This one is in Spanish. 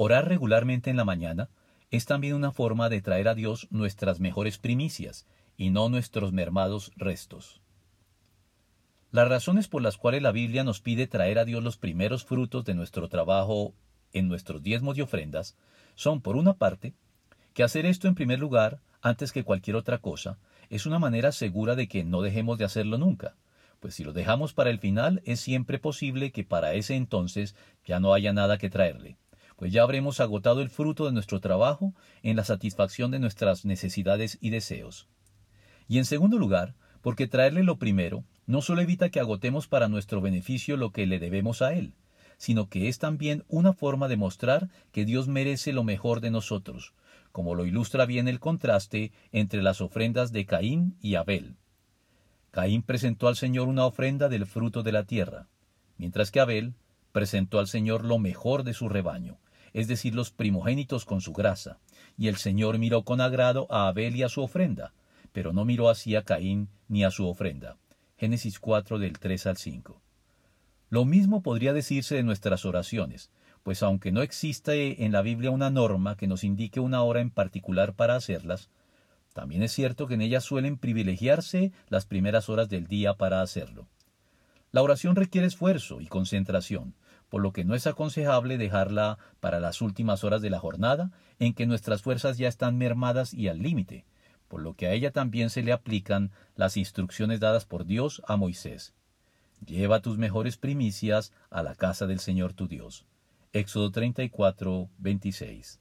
Orar regularmente en la mañana es también una forma de traer a Dios nuestras mejores primicias y no nuestros mermados restos. Las razones por las cuales la Biblia nos pide traer a Dios los primeros frutos de nuestro trabajo en nuestros diezmos y ofrendas son, por una parte, que hacer esto en primer lugar, antes que cualquier otra cosa, es una manera segura de que no dejemos de hacerlo nunca, pues si lo dejamos para el final es siempre posible que para ese entonces ya no haya nada que traerle, pues ya habremos agotado el fruto de nuestro trabajo en la satisfacción de nuestras necesidades y deseos. Y en segundo lugar, porque traerle lo primero no solo evita que agotemos para nuestro beneficio lo que le debemos a Él, sino que es también una forma de mostrar que Dios merece lo mejor de nosotros, como lo ilustra bien el contraste entre las ofrendas de Caín y Abel. Caín presentó al Señor una ofrenda del fruto de la tierra, mientras que Abel presentó al Señor lo mejor de su rebaño, es decir, los primogénitos con su grasa, y el Señor miró con agrado a Abel y a su ofrenda, pero no miró así a Caín ni a su ofrenda. Génesis 4 del 3 al 5. Lo mismo podría decirse de nuestras oraciones, pues aunque no existe en la Biblia una norma que nos indique una hora en particular para hacerlas, también es cierto que en ellas suelen privilegiarse las primeras horas del día para hacerlo. La oración requiere esfuerzo y concentración, por lo que no es aconsejable dejarla para las últimas horas de la jornada, en que nuestras fuerzas ya están mermadas y al límite, por lo que a ella también se le aplican las instrucciones dadas por Dios a Moisés. Lleva tus mejores primicias a la casa del Señor tu Dios. Éxodo 34, 26.